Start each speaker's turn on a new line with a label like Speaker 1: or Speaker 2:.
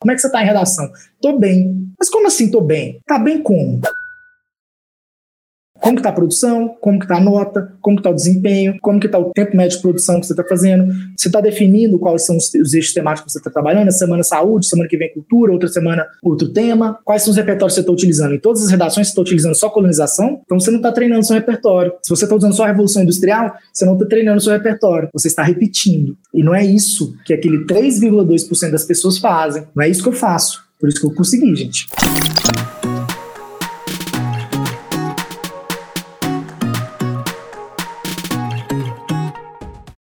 Speaker 1: Como é que você tá em redação? Tô bem. Mas como assim tô bem? Tá bem como? Como está a produção, como está a nota, como está o desempenho, como está o tempo médio de produção que você está fazendo. Você está definindo quais são os, os eixos temáticos que você está trabalhando, a semana saúde, semana que vem cultura, outra semana outro tema. Quais são os repertórios que você está utilizando? Em todas as redações você está utilizando só colonização, então você não está treinando seu repertório. Se você está usando só a Revolução Industrial, você não está treinando seu repertório, você está repetindo. E não é isso que aquele 3,2% das pessoas fazem. Não é isso que eu faço. Por isso que eu consegui, gente.